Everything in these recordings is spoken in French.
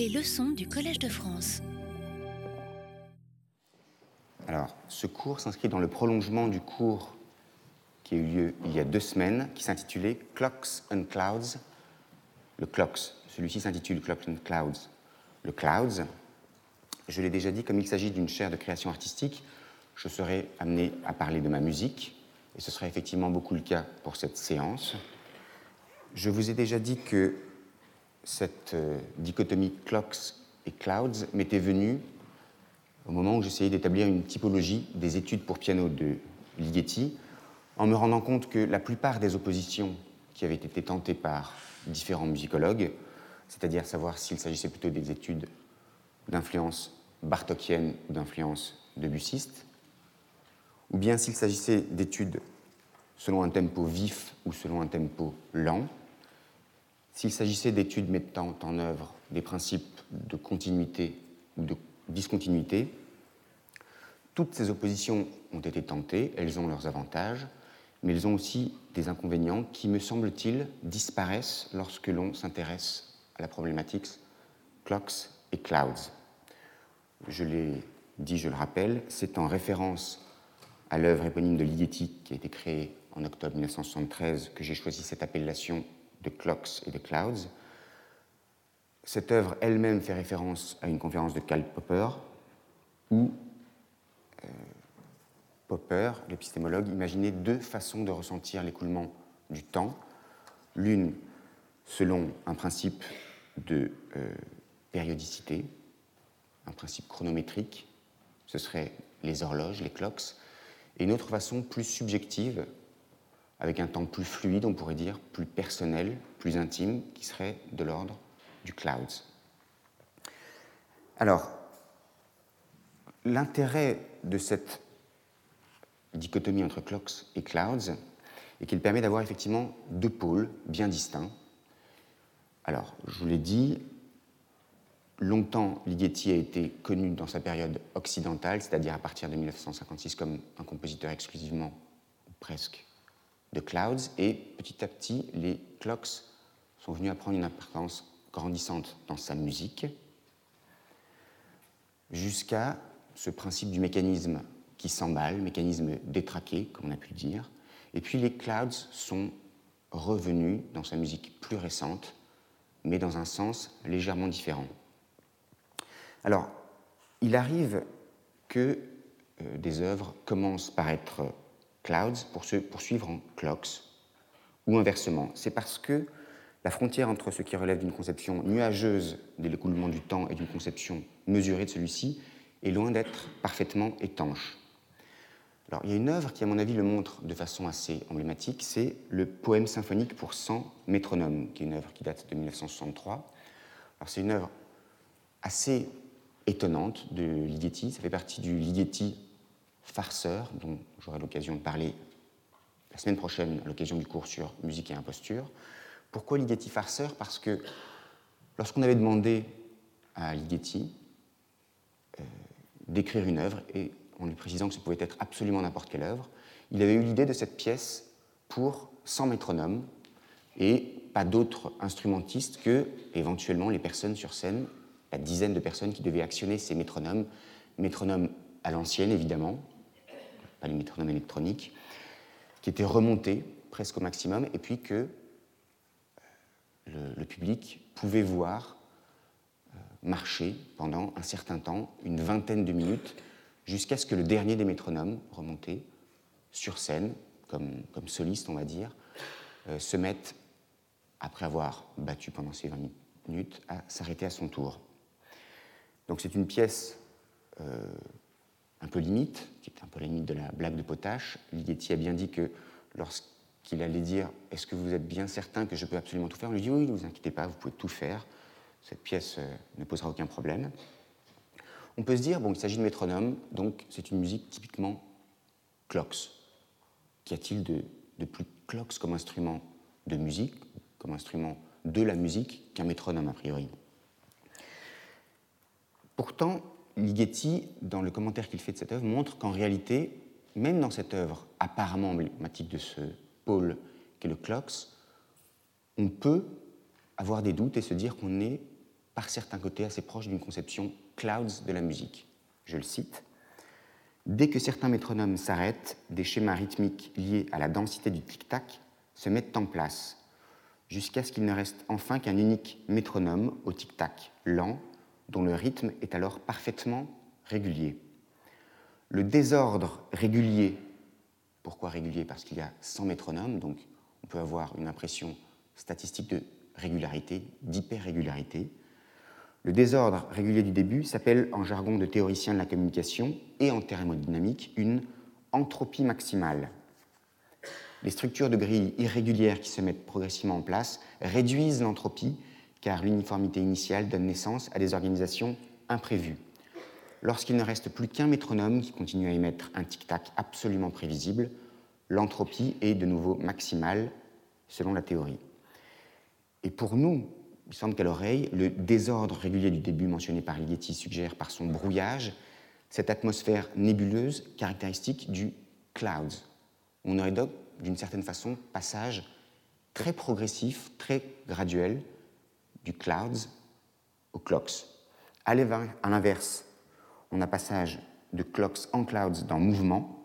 Les leçons du Collège de France. Alors, ce cours s'inscrit dans le prolongement du cours qui a eu lieu il y a deux semaines, qui s'intitulait Clocks and Clouds. Le Clocks, celui-ci s'intitule Clocks and Clouds. Le Clouds, je l'ai déjà dit, comme il s'agit d'une chaire de création artistique, je serai amené à parler de ma musique, et ce sera effectivement beaucoup le cas pour cette séance. Je vous ai déjà dit que cette euh, dichotomie clocks et clouds m'était venue au moment où j'essayais d'établir une typologie des études pour piano de Ligeti, en me rendant compte que la plupart des oppositions qui avaient été tentées par différents musicologues, c'est-à-dire savoir s'il s'agissait plutôt des études d'influence bartokienne ou d'influence debussiste, ou bien s'il s'agissait d'études selon un tempo vif ou selon un tempo lent, s'il s'agissait d'études mettant en œuvre des principes de continuité ou de discontinuité, toutes ces oppositions ont été tentées, elles ont leurs avantages, mais elles ont aussi des inconvénients qui, me semble-t-il, disparaissent lorsque l'on s'intéresse à la problématique clocks et clouds. Je l'ai dit, je le rappelle, c'est en référence à l'œuvre éponyme de Ligeti qui a été créée en octobre 1973 que j'ai choisi cette appellation de Clocks et de Clouds. Cette œuvre elle-même fait référence à une conférence de Karl Popper où euh, Popper, l'épistémologue, imaginait deux façons de ressentir l'écoulement du temps. L'une selon un principe de euh, périodicité, un principe chronométrique, ce serait les horloges, les clocks, et une autre façon plus subjective, avec un temps plus fluide, on pourrait dire, plus personnel, plus intime, qui serait de l'ordre du clouds. Alors, l'intérêt de cette dichotomie entre clocks et clouds est qu'il permet d'avoir effectivement deux pôles bien distincts. Alors, je vous l'ai dit, longtemps, Ligeti a été connu dans sa période occidentale, c'est-à-dire à partir de 1956 comme un compositeur exclusivement, presque, de clouds, et petit à petit, les clocks sont venus à prendre une importance grandissante dans sa musique, jusqu'à ce principe du mécanisme qui s'emballe, mécanisme détraqué, comme on a pu le dire. Et puis les clouds sont revenus dans sa musique plus récente, mais dans un sens légèrement différent. Alors, il arrive que euh, des œuvres commencent par être clouds pour se poursuivre en clocks, ou inversement. C'est parce que la frontière entre ce qui relève d'une conception nuageuse de l'écoulement du temps et d'une conception mesurée de celui-ci est loin d'être parfaitement étanche. Alors, il y a une œuvre qui, à mon avis, le montre de façon assez emblématique, c'est le poème symphonique pour 100 métronomes, qui est une œuvre qui date de 1963. Alors, c'est une œuvre assez étonnante de Ligeti. Ça fait partie du Ligeti farceur, dont j'aurai l'occasion de parler la semaine prochaine à l'occasion du cours sur musique et imposture. Pourquoi Ligeti farceur? Parce que lorsqu'on avait demandé à Ligeti euh, d'écrire une œuvre, et en lui précisant que ce pouvait être absolument n'importe quelle œuvre, il avait eu l'idée de cette pièce pour 100 métronomes et pas d'autres instrumentistes que éventuellement les personnes sur scène, la dizaine de personnes qui devaient actionner ces métronomes, métronomes à l'ancienne évidemment, pas les métronomes électroniques, qui étaient remontés presque au maximum, et puis que euh, le, public pouvait voir euh, marcher pendant un certain temps, une vingtaine de minutes, jusqu'à ce que le dernier des métronomes, remonté sur scène, comme, comme soliste on va dire, euh, se mette, après avoir battu pendant ces 20 minutes, à s'arrêter à son tour. Donc c'est une pièce un peu limite, qui est un peu la limite de la blague de potache. Ligeti a bien dit que lorsqu'il allait dire Est-ce que vous êtes bien certain que je peux absolument tout faire On lui dit Oui, ne vous inquiétez pas, vous pouvez tout faire. Cette pièce euh, ne posera aucun problème. On peut se dire Bon, il s'agit de métronome, donc c'est une musique typiquement clocks. Qu'y a-t-il de, de plus clocks comme instrument de musique, comme instrument de la musique, qu'un métronome a priori? Pourtant, Ligeti, dans le commentaire qu'il fait de cette œuvre, montre qu'en réalité, même dans cette œuvre apparemment emblématique de ce pôle qu'est le clocks, on peut avoir des doutes et se dire qu'on est par certains côtés assez proche d'une conception clouds de la musique. Je le cite. Dès que certains métronomes s'arrêtent, des schémas rythmiques liés à la densité du tic-tac se mettent en place, jusqu'à ce qu'il ne reste enfin qu'un unique métronome au tic-tac lent, dont le rythme est alors parfaitement régulier. Le désordre régulier, pourquoi régulier? Parce qu'il y a 100 métronomes, donc on peut avoir une impression statistique de régularité, d'hyper-régularité. Le désordre régulier du début s'appelle en jargon de théoricien de la communication et en thermodynamique une entropie maximale. Les structures de grilles irrégulières qui se mettent progressivement en place réduisent l'entropie car l'uniformité initiale donne naissance à des organisations imprévues. Lorsqu'il ne reste plus qu'un métronome qui continue à émettre un tic-tac absolument prévisible, l'entropie est de nouveau maximale selon la théorie. Et pour nous, il semble qu'à l'oreille, le désordre régulier du début mentionné par Ligeti suggère par son brouillage cette atmosphère nébuleuse caractéristique du clouds. On aurait donc, d'une certaine façon, passage très progressif, très graduel du clouds au clocks. À l'inverse, on a passage de clocks en clouds dans mouvement,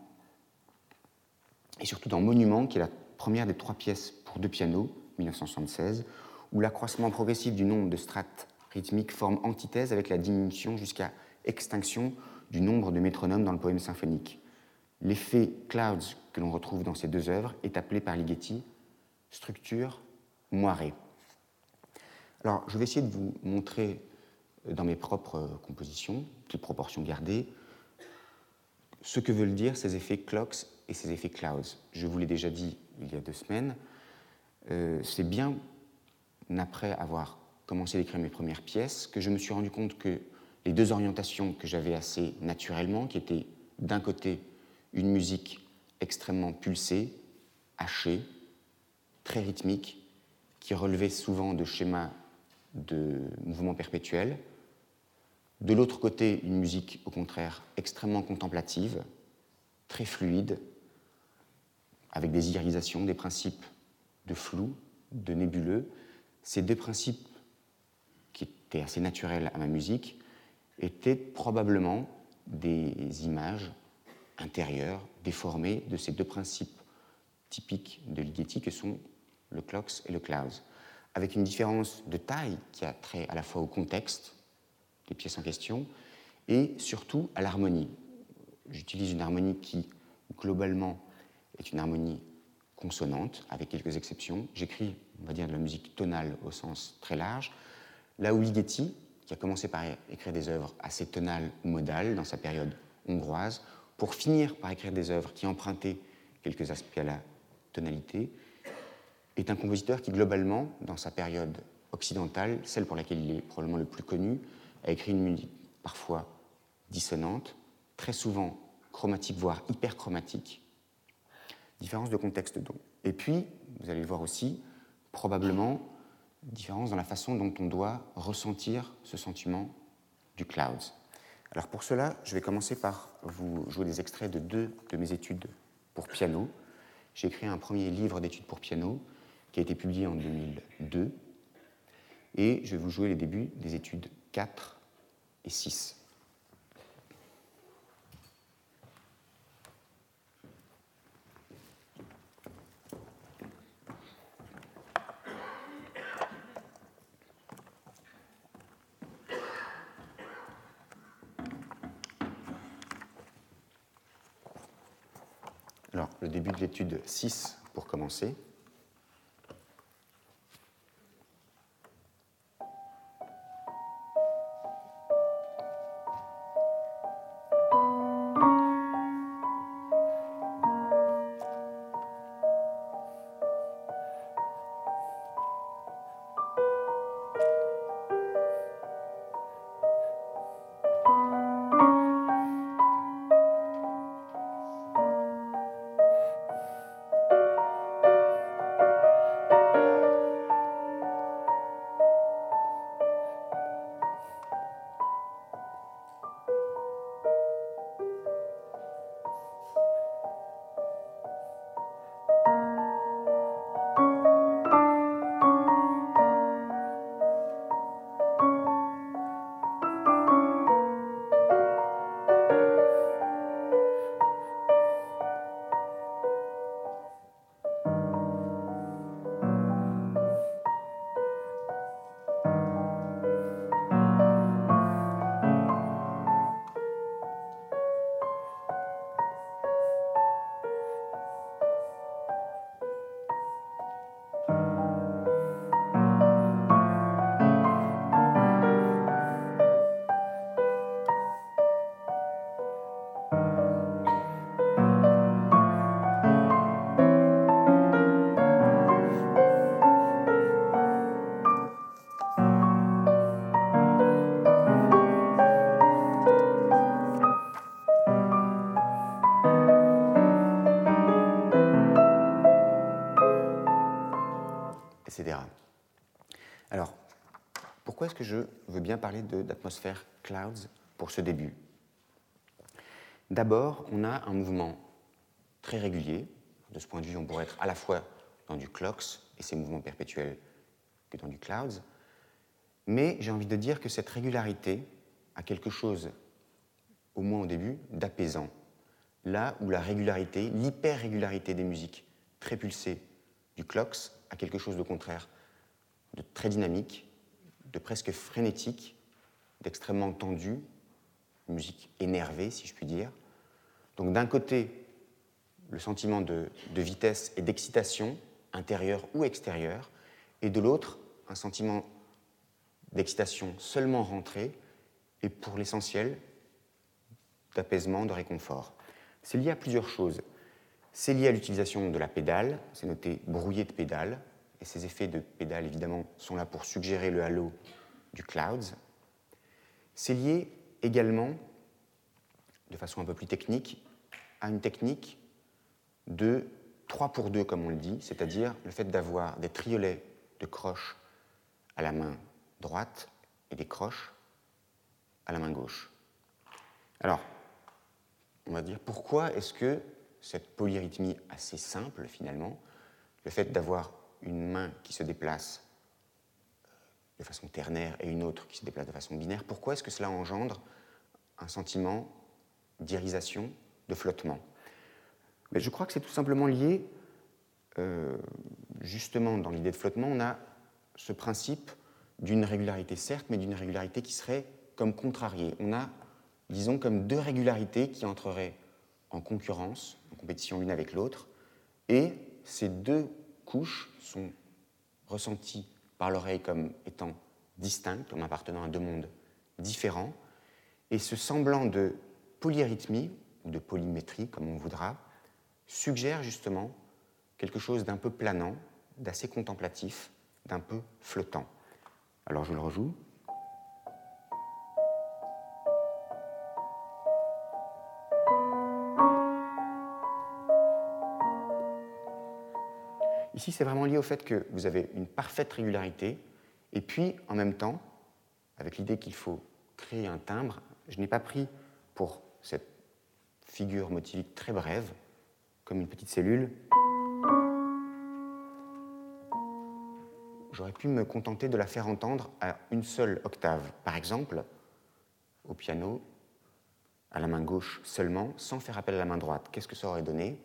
et surtout dans Monument, qui est la première des trois pièces pour deux pianos, 1976, où l'accroissement progressif du nombre de strates rythmiques forme antithèse avec la diminution jusqu'à extinction du nombre de métronomes dans le poème symphonique. L'effet Clouds que l'on retrouve dans ces deux œuvres est appelé par Ligeti structure moirée. Alors, je vais essayer de vous montrer euh, dans mes propres compositions, toutes proportions gardées, ce que veulent dire ces effets clocks et ces effets clouds. Je vous l'ai déjà dit il y a deux semaines, euh, c'est bien après avoir commencé d'écrire mes premières pièces, que je me suis rendu compte que les deux orientations que j'avais assez naturellement, qui étaient d'un côté une musique extrêmement pulsée, hachée, très rythmique, qui relevait souvent de schémas de mouvement perpétuel, de l'autre côté une musique au contraire extrêmement contemplative, très fluide, avec des irisations, des principes de flou, de nébuleux, ces deux principes, qui étaient assez naturels à ma musique, étaient probablement des images intérieures, déformées de ces deux principes typiques de Ligeti que sont le clocks et le clouds, avec une différence de taille qui a trait à la fois au contexte des pièces en question et surtout à l'harmonie. J'utilise une harmonie qui, globalement, est une harmonie consonante, avec quelques exceptions. J'écris on va dire de la musique tonale au sens très large, là où Ligeti, qui a commencé par écrire des œuvres assez tonales ou modales dans sa période hongroise, pour finir par écrire des œuvres qui empruntaient quelques aspects à la tonalité, est un compositeur qui, globalement, dans sa période occidentale, celle pour laquelle il est probablement le plus connu, a écrit une musique parfois dissonante, très souvent chromatique, voire hyperchromatique. Différence de contexte donc. Et puis, vous allez le voir aussi, probablement différence dans la façon dont on doit ressentir ce sentiment du clouds. Alors pour cela, je vais commencer par vous jouer des extraits de deux de mes études pour piano. J'ai écrit un premier livre d'études pour piano qui a été publié en 2002 et je vais vous jouer les débuts des études 4 et 6. Alors, le début de l'étude 6 pour commencer. Je veux bien parler d'atmosphère clouds pour ce début. D'abord, on a un mouvement très régulier. De ce point de vue, on pourrait être à la fois dans du clocks et ses mouvements perpétuels que dans du clouds. Mais j'ai envie de dire que cette régularité a quelque chose, au moins au début, d'apaisant. Là où la régularité, l'hyper-régularité des musiques très pulsées du clocks a quelque chose de contraire, de très dynamique, de presque frénétique, d'extrêmement tendu, musique énervée, si je puis dire. Donc d'un côté, le sentiment de, de vitesse et d'excitation, intérieure ou extérieure, et de l'autre, un sentiment d'excitation seulement rentrée, et pour l'essentiel, d'apaisement, de réconfort. C'est lié à plusieurs choses. C'est lié à l'utilisation de la pédale, c'est noté brouillé de pédale, et ces effets de pédale, évidemment, sont là pour suggérer le halo du clouds. C'est lié également, de façon un peu plus technique, à une technique de 3 pour 2, comme on le dit, c'est-à-dire le fait d'avoir des triolets de croches à la main droite et des croches à la main gauche. Alors, on va dire pourquoi est-ce que cette polyrythmie assez simple, finalement, le fait d'avoir une main qui se déplace euh, de façon ternaire et une autre qui se déplace de façon binaire, pourquoi est-ce que cela engendre un sentiment d'irisation, de flottement? Mais je crois que c'est tout simplement lié, euh, justement, dans l'idée de flottement, on a ce principe d'une régularité, certes, mais d'une régularité qui serait comme contrariée. On a, disons, comme deux régularités qui entreraient en concurrence, en compétition l'une avec l'autre, et ces deux couches sont ressenties par l'oreille comme étant distinctes, comme appartenant à deux mondes différents, et ce semblant de polyrythmie, ou de polymétrie, comme on voudra, suggère justement quelque chose d'un peu planant, d'assez contemplatif, d'un peu flottant. Alors je le rejoue. C'est vraiment lié au fait que vous avez une parfaite régularité, et puis, en même temps, avec l'idée qu'il faut créer un timbre, je n'ai pas pris pour cette figure motivique très brève, comme une petite cellule, j'aurais pu me contenter de la faire entendre à une seule octave. Par exemple, au piano, à la main gauche seulement, sans faire appel à la main droite. Qu'est-ce que ça aurait donné?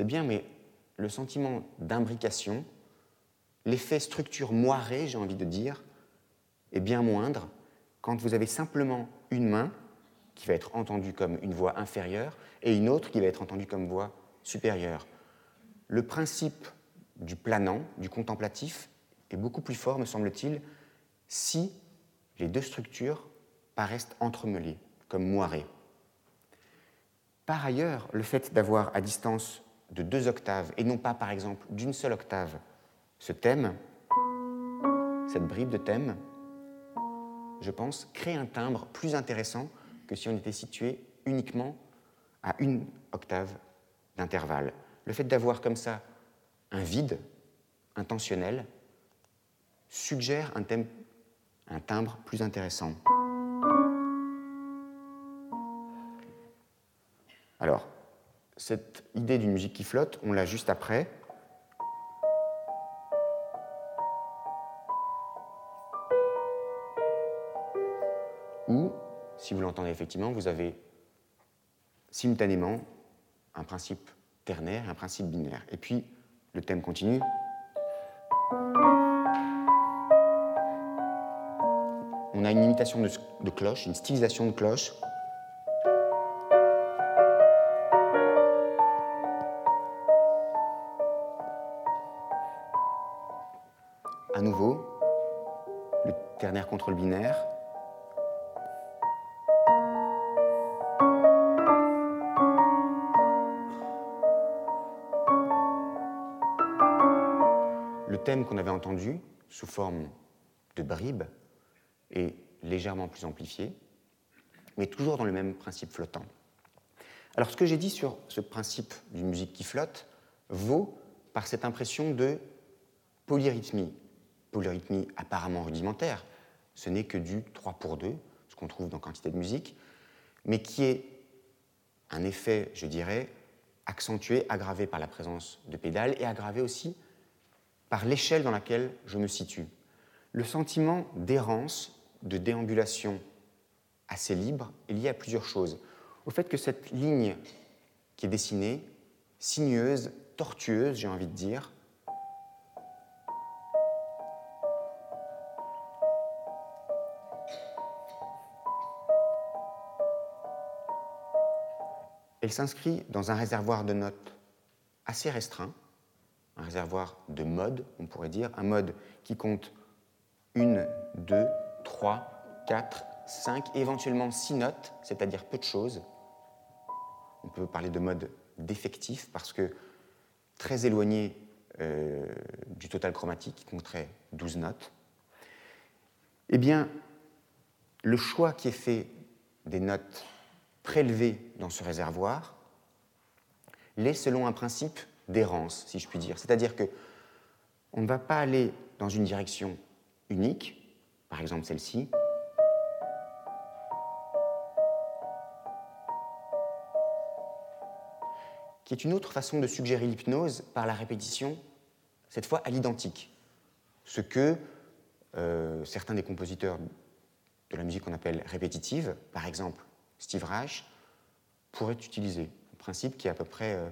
C'est bien, mais le sentiment d'imbrication, l'effet structure moirée, j'ai envie de dire, est bien moindre quand vous avez simplement une main qui va être entendue comme une voix inférieure et une autre qui va être entendue comme voix supérieure. Le principe du planant, du contemplatif, est beaucoup plus fort, me semble-t-il, si les deux structures paraissent entremêlées, comme moirées. Par ailleurs, le fait d'avoir à distance de deux octaves, et non pas par exemple d'une seule octave, ce thème, cette bribe de thème, je pense, crée un timbre plus intéressant que si on était situé uniquement à une octave d'intervalle. Le fait d'avoir comme ça un vide intentionnel suggère un, thème, un timbre plus intéressant. Alors, cette idée d'une musique qui flotte, on l'a juste après. Ou, si vous l'entendez effectivement, vous avez simultanément un principe ternaire et un principe binaire. Et puis, le thème continue. On a une imitation de, de cloche, une stylisation de cloche. Le thème qu'on avait entendu sous forme de bribes est légèrement plus amplifié, mais toujours dans le même principe flottant. Alors ce que j'ai dit sur ce principe d'une musique qui flotte vaut par cette impression de polyrythmie. Polyrythmie apparemment rudimentaire, ce n'est que du 3 pour 2, ce qu'on trouve dans quantité de musique, mais qui est un effet, je dirais, accentué, aggravé par la présence de pédales et aggravé aussi par l'échelle dans laquelle je me situe. Le sentiment d'errance, de déambulation assez libre est lié à plusieurs choses. Au fait que cette ligne qui est dessinée, sinueuse, tortueuse, j'ai envie de dire, elle s'inscrit dans un réservoir de notes assez restreint, un réservoir de modes, on pourrait dire, un mode qui compte une, deux, trois, quatre, cinq, éventuellement six notes, c'est-à-dire peu de choses. On peut parler de mode défectif parce que très éloigné euh, du total chromatique qui compterait 12 notes. Eh bien, le choix qui est fait des notes prélevées dans ce réservoir l'est selon un principe d'errance, si je puis dire. C'est-à-dire que on ne va pas aller dans une direction unique, par exemple celle-ci, qui est une autre façon de suggérer l'hypnose par la répétition, cette fois à l'identique. Ce que euh, certains des compositeurs de la musique qu'on appelle répétitive, par exemple Steve Reich, pourraient utiliser. Un principe qui est à peu près euh,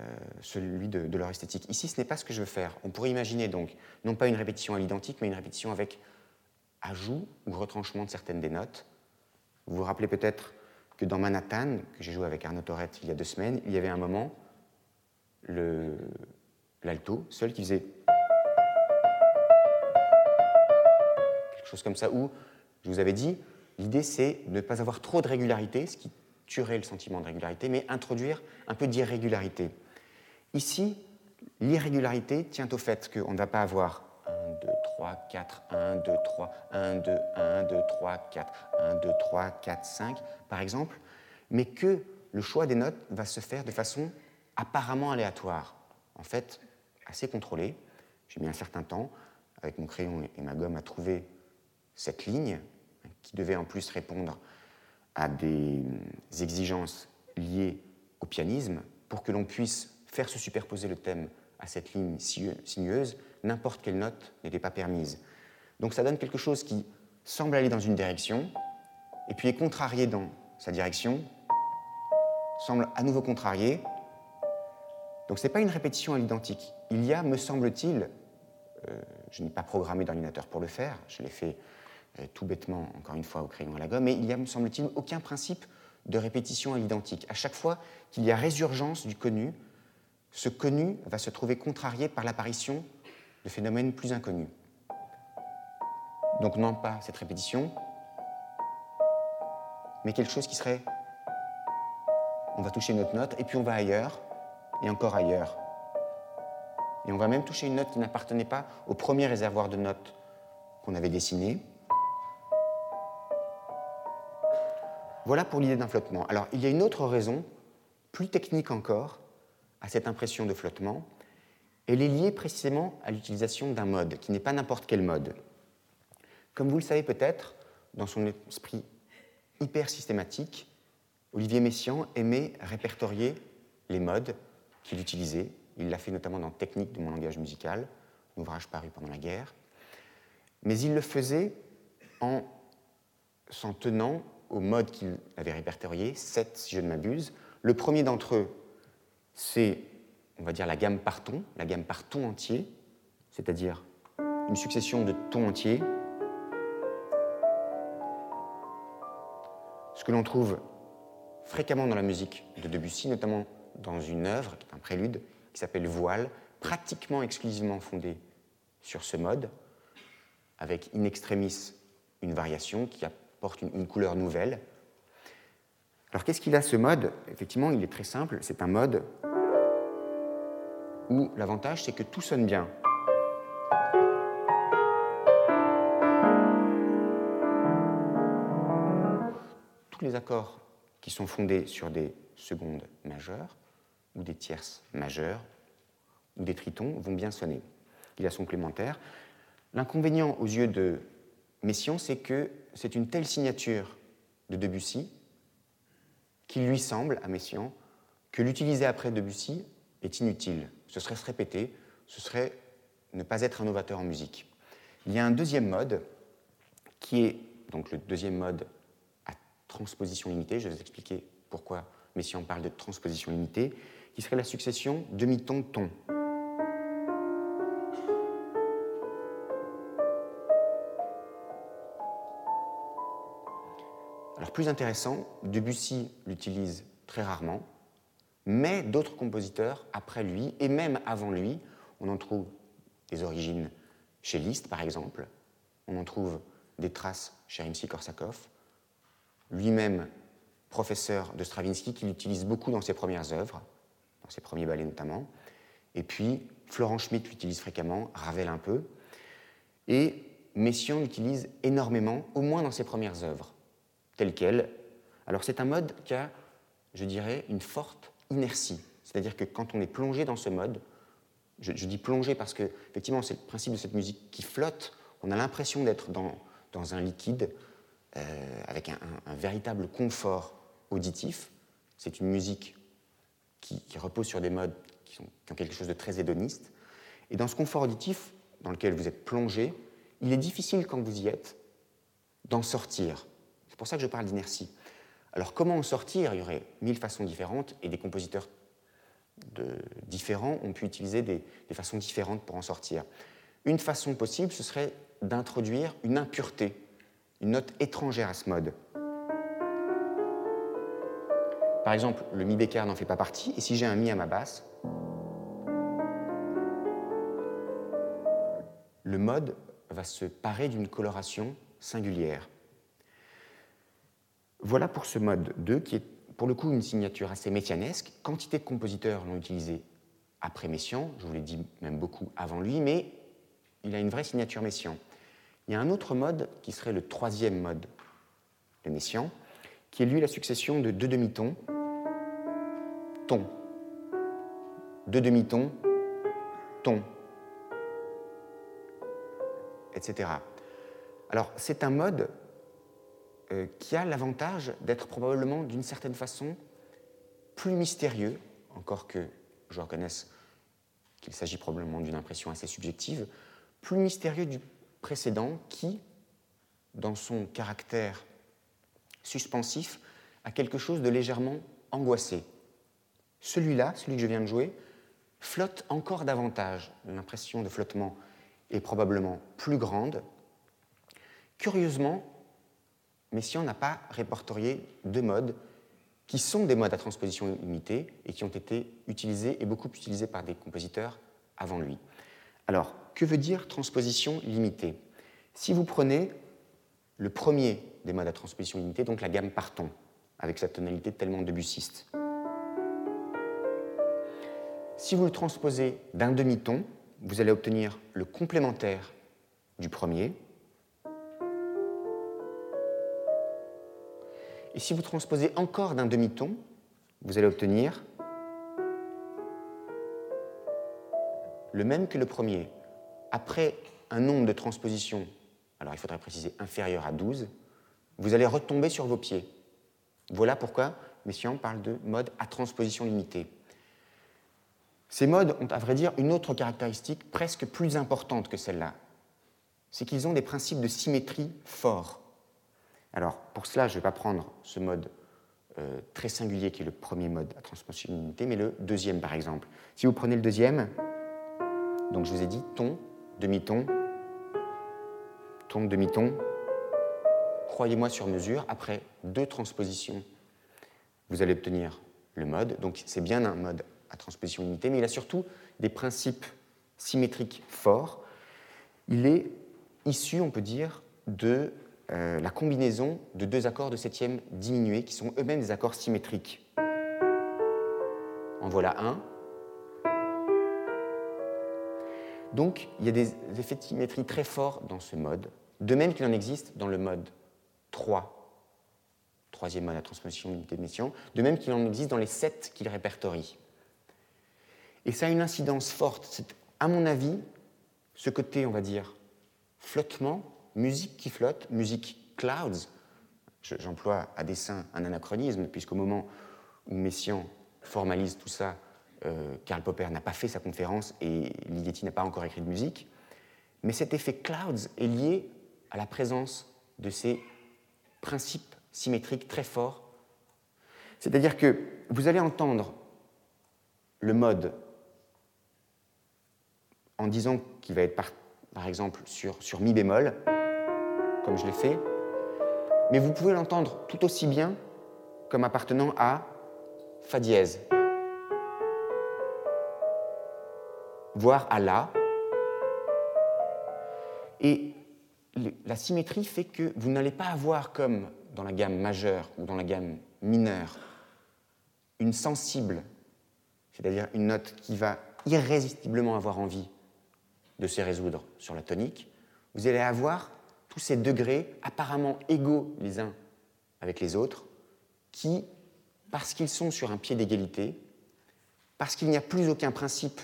euh, celui de, de, leur esthétique. Ici, ce n'est pas ce que je veux faire. On pourrait imaginer donc non pas une répétition à l'identique, mais une répétition avec ajout ou retranchement de certaines des notes. Vous vous rappelez peut-être que dans Manhattan, que j'ai joué avec Arnaud Torette il y a deux semaines, il y avait un moment, l'alto seul qui faisait quelque chose comme ça, où je vous avais dit, l'idée c'est de ne pas avoir trop de régularité, ce qui tuerait le sentiment de régularité, mais introduire un peu d'irrégularité. Ici, l'irrégularité tient au fait qu'on ne va pas avoir 1, 2, 3, 4, 1, 2, 3, 1, 2, 1, 2, 3, 4, 1, 2, 3, 4, 5, par exemple, mais que le choix des notes va se faire de façon apparemment aléatoire, en fait assez contrôlée. J'ai mis un certain temps, avec mon crayon et ma gomme, à trouver cette ligne, qui devait en plus répondre à des exigences liées au pianisme, pour que l'on puisse faire se superposer le thème à cette ligne sinueuse, n'importe quelle note n'était pas permise. Donc ça donne quelque chose qui semble aller dans une direction, et puis est contrarié dans sa direction, semble à nouveau contrarié. Donc ce n'est pas une répétition à l'identique. Il y a, me semble-t-il, euh, je n'ai pas programmé d'ordinateur pour le faire, je l'ai fait tout bêtement, encore une fois, au crayon à la gomme, mais il y a, me semble-t-il, aucun principe de répétition à l'identique. À chaque fois qu'il y a résurgence du connu, ce connu va se trouver contrarié par l'apparition de phénomènes plus inconnus. Donc non pas cette répétition, mais quelque chose qui serait... On va toucher une autre note, et puis on va ailleurs, et encore ailleurs. Et on va même toucher une note qui n'appartenait pas au premier réservoir de notes qu'on avait dessiné. Voilà pour l'idée d'un flottement. Alors, il y a une autre raison, plus technique encore, à cette impression de flottement, elle est liée précisément à l'utilisation d'un mode, qui n'est pas n'importe quel mode. Comme vous le savez peut-être, dans son esprit hyper systématique, Olivier Messiaen aimait répertorier les modes qu'il utilisait. Il l'a fait notamment dans Technique de mon langage musical, un ouvrage paru pendant la guerre. Mais il le faisait en s'en tenant aux modes qu'il avait répertoriés, sept si je ne m'abuse. Le premier d'entre eux, c'est, on va dire, la gamme par ton, la gamme par ton entier, c'est-à-dire une succession de tons entiers. Ce que l'on trouve fréquemment dans la musique de Debussy, notamment dans une œuvre, qui est un prélude, qui s'appelle Voile, pratiquement exclusivement fondée sur ce mode, avec in extremis une variation qui une couleur nouvelle, alors qu'est-ce qu'il a ce mode? Effectivement, il est très simple, c'est un mode où l'avantage c'est que tout sonne bien. Tous les accords qui sont fondés sur des secondes majeures ou des tierces majeures, ou des tritons vont bien sonner. Il a son complémentaire. L'inconvénient aux yeux de Messiaen, c'est que c'est une telle signature de Debussy qu'il lui semble, à Messiaen, que l'utiliser après Debussy est inutile. Ce serait se répéter, ce serait ne pas être un novateur en musique. Il y a un deuxième mode qui est donc le deuxième mode à transposition limitée. Je vais vous expliquer pourquoi Messiaen parle de transposition limitée, qui serait la succession demi-ton-ton. Alors plus intéressant, Debussy l'utilise très rarement, mais d'autres compositeurs après lui, et même avant lui, on en trouve des origines chez Liszt par exemple, on en trouve des traces chez Rimsky-Korsakov, lui-même professeur de Stravinsky qui l'utilise beaucoup dans ses premières œuvres, dans ses premiers ballets notamment, et puis Florent Schmitt l'utilise fréquemment, Ravel un peu, et Messiaen l'utilise énormément, au moins dans ses premières œuvres, telles quelles. Alors c'est un mode qui a, je dirais, une forte inertie, c'est-à-dire que quand on est plongé dans ce mode, je, dis plongé parce que effectivement c'est le principe de cette musique qui flotte, on a l'impression d'être dans, dans un liquide euh, avec un, véritable confort auditif. C'est une musique qui, repose sur des modes qui, ont quelque chose de très hédoniste. Et dans ce confort auditif dans lequel vous êtes plongé, il est difficile quand vous y êtes d'en sortir. C'est pour ça que je parle d'inertie. Alors comment en sortir? Il y aurait mille façons différentes et des compositeurs différents ont pu utiliser des, des façons différentes pour en sortir. Une façon possible, ce serait d'introduire une impureté, une note étrangère à ce mode. Par exemple, le mi bécard n'en fait pas partie, et si j'ai un mi à ma basse, le mode va se parer d'une coloration singulière. Voilà pour ce mode 2 qui est pour le coup une signature assez métianesque. Quantité de compositeurs l'ont utilisé après Messiaen, je vous l'ai dit même beaucoup avant lui, mais il a une vraie signature Messiaen. Il y a un autre mode qui serait le troisième mode de Messiaen, qui est lui la succession de deux demi-tons, ton, deux demi-tons, ton, etc. Alors c'est un mode euh, qui a l'avantage d'être probablement d'une certaine façon plus mystérieux, encore que je reconnaisse qu'il s'agit probablement d'une impression assez subjective, plus mystérieux du précédent qui, dans son caractère suspensif, a quelque chose de légèrement angoissé. Celui-là, celui que je viens de jouer, flotte encore davantage. L'impression de flottement est probablement plus grande. Curieusement, Messiaen n'a pas répertorié deux modes qui sont des modes à transposition limitée et qui ont été utilisés et beaucoup utilisés par des compositeurs avant lui. Alors, que veut dire transposition limitée? Si vous prenez le premier des modes à transposition limitée, donc la gamme par ton, avec sa tonalité tellement debussiste, si vous le transposez d'un demi-ton, vous allez obtenir le complémentaire du premier. Et si vous transposez encore d'un demi-ton, vous allez obtenir le même que le premier. Après un nombre de transpositions, alors il faudrait préciser inférieur à 12, vous allez retomber sur vos pieds. Voilà pourquoi Messiaen parle de mode à transposition limitée. Ces modes ont, à vrai dire, une autre caractéristique presque plus importante que celle-là. C'est qu'ils ont des principes de symétrie forts. Alors, pour cela, je ne vais pas prendre ce mode euh, très singulier qui est le premier mode à transposition limitée, mais le deuxième, par exemple. Si vous prenez le deuxième, donc je vous ai dit ton, demi-ton, ton, demi-ton. Croyez-moi sur mesure, après deux transpositions, vous allez obtenir le mode. Donc c'est bien un mode à transposition limitée, mais il a surtout des principes symétriques forts. Il est issu, on peut dire, de euh, la combinaison de deux accords de septième diminués qui sont eux-mêmes des accords symétriques. En voilà un, Donc il y a des effets de symétrie très forts dans ce mode, de même qu'il en existe dans le mode 3, troisième mode à transposition d'unité de même qu'il en existe dans les sept qu'il répertorie. Et ça a une incidence forte. C'est, à mon avis, ce côté, on va dire, flottement, musique qui flotte, musique clouds. J'emploie à dessein un anachronisme, puisqu'au moment où Messiaen formalise tout ça, euh, Karl Popper n'a pas fait sa conférence et Ligeti n'a pas encore écrit de musique. Mais cet effet clouds est lié à la présence de ces principes symétriques très forts. C'est-à-dire que vous allez entendre le mode en disant qu'il va être par, exemple sur, Mi bémol, comme je l'ai fait, mais vous pouvez l'entendre tout aussi bien comme appartenant à Fa dièse, voire à La. Et la symétrie fait que vous n'allez pas avoir comme dans la gamme majeure ou dans la gamme mineure une sensible, c'est-à-dire une note qui va irrésistiblement avoir envie de se résoudre sur la tonique, vous allez avoir tous ces degrés apparemment égaux les uns avec les autres, qui, parce qu'ils sont sur un pied d'égalité, parce qu'il n'y a plus aucun principe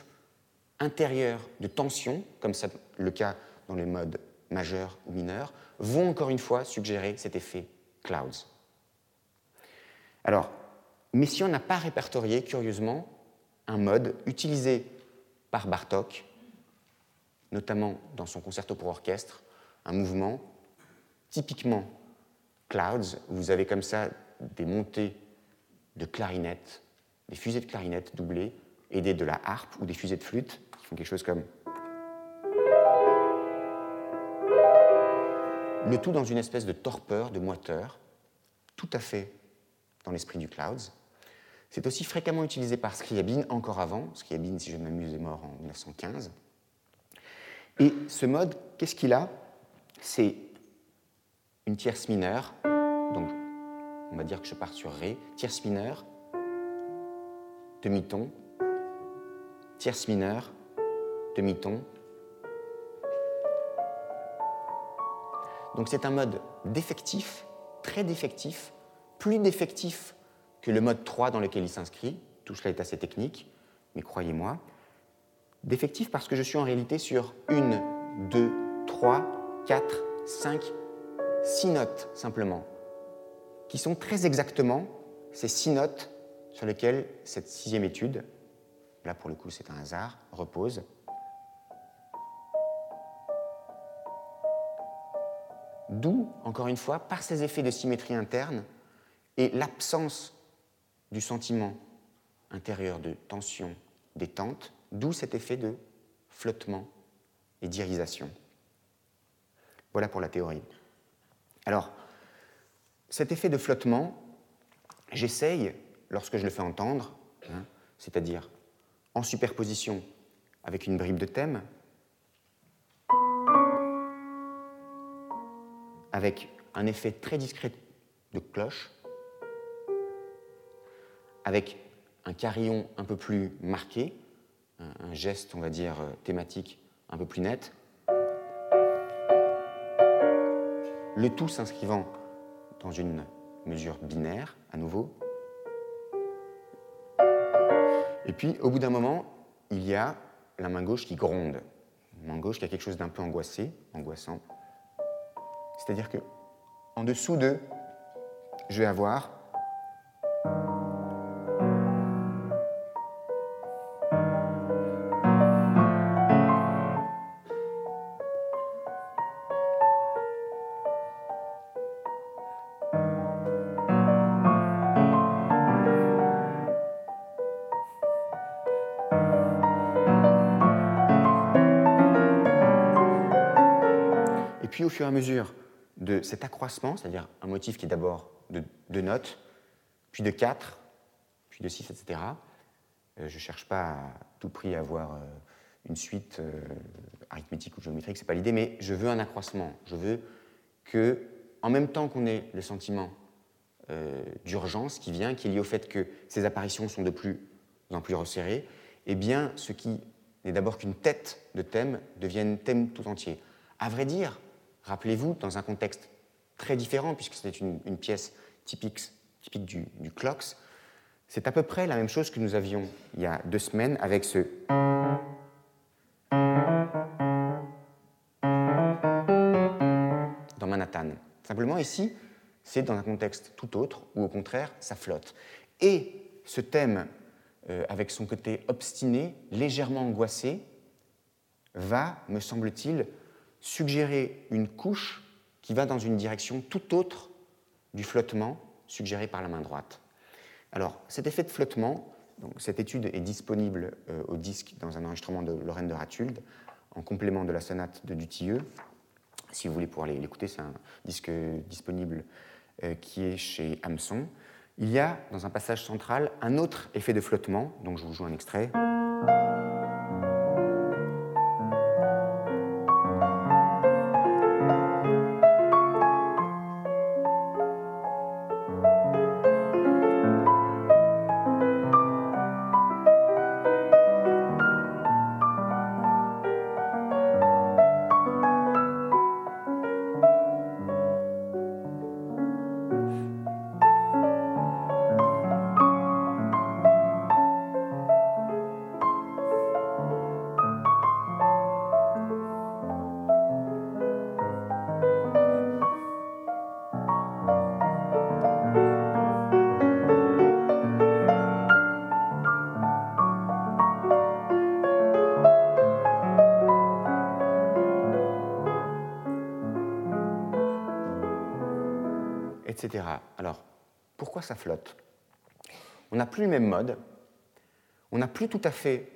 intérieur de tension, comme c'est le cas dans les modes majeurs ou mineurs, vont encore une fois suggérer cet effet clouds. Alors, Messiaen n'a pas répertorié, curieusement, un mode utilisé par Bartok notamment dans son concerto pour orchestre, un mouvement typiquement clouds, vous avez comme ça des montées de clarinettes, des fusées de clarinettes doublées, aidées de la harpe ou des fusées de flûte, qui font quelque chose comme... Le tout dans une espèce de torpeur, de moiteur, tout à fait dans l'esprit du clouds. C'est aussi fréquemment utilisé par Scriabine encore avant. Scriabine, si je m'amuse, est mort en 1915. Et ce mode, qu'est-ce qu'il a? C'est une tierce mineure, donc on va dire que je pars sur Ré, tierce mineure, demi-ton, tierce mineure, demi-ton. Donc c'est un mode défectif, très défectif, plus défectif que le mode 3 dans lequel il s'inscrit. Tout cela est assez technique, mais croyez-moi, Défectif parce que je suis en réalité sur une, deux, trois, quatre, cinq, six notes simplement, qui sont très exactement ces six notes sur lesquelles cette sixième étude, là pour le coup c'est un hasard, repose. D'où, encore une fois, par ces effets de symétrie interne et l'absence du sentiment intérieur de tension, détente, D'où cet effet de flottement et d'irisation. Voilà pour la théorie. Alors, cet effet de flottement, j'essaye, lorsque je le fais entendre, hein, c'est-à-dire en superposition avec une bribe de thème, avec un effet très discret de cloche, avec un carillon un peu plus marqué, un geste, on va dire, euh, thématique un peu plus net. Le tout s'inscrivant dans une mesure binaire, à nouveau. Et puis, au bout d'un moment, il y a la main gauche qui gronde. La main gauche qui a quelque chose d'un peu angoissé, angoissant. C'est-à-dire que, en dessous de, je vais avoir fur et à mesure de cet accroissement, c'est-à-dire un motif qui est d'abord de deux notes, puis de quatre, puis de six, etc., euh, je ne cherche pas à tout prix à avoir euh, une suite euh, arithmétique ou géométrique, ce n'est pas l'idée, mais je veux un accroissement. Je veux que, en même temps qu'on ait le sentiment d'urgence qui vient, qui est lié au fait que ces apparitions sont de plus en plus resserrées, eh bien, ce qui n'est d'abord qu'une tête de thème devienne thème tout entier. À vrai dire, Rappelez-vous, dans un contexte très différent, puisque c'était une, pièce typique, du, du Clocks, C'est à peu près la même chose que nous avions il y a deux semaines avec ce dans Manhattan. Simplement ici, c'est dans un contexte tout autre où au contraire, ça flotte. Et ce thème, euh, avec son côté obstiné, légèrement angoissé, va, me semble-t-il, suggérer une couche qui va dans une direction tout autre du flottement suggéré par la main droite. Alors, cet effet de flottement, donc, cette étude est disponible euh, au disque dans un enregistrement de Lorraine de Ratulde, en complément de la sonate de Dutilleux. Si vous voulez pouvoir l'écouter, c'est un disque disponible euh, qui est chez Hameçon. Il y a, dans un passage central, un autre effet de flottement, dont je vous joue un extrait. Alors, pourquoi ça flotte? On n'a plus le même mode, on n'a plus tout à fait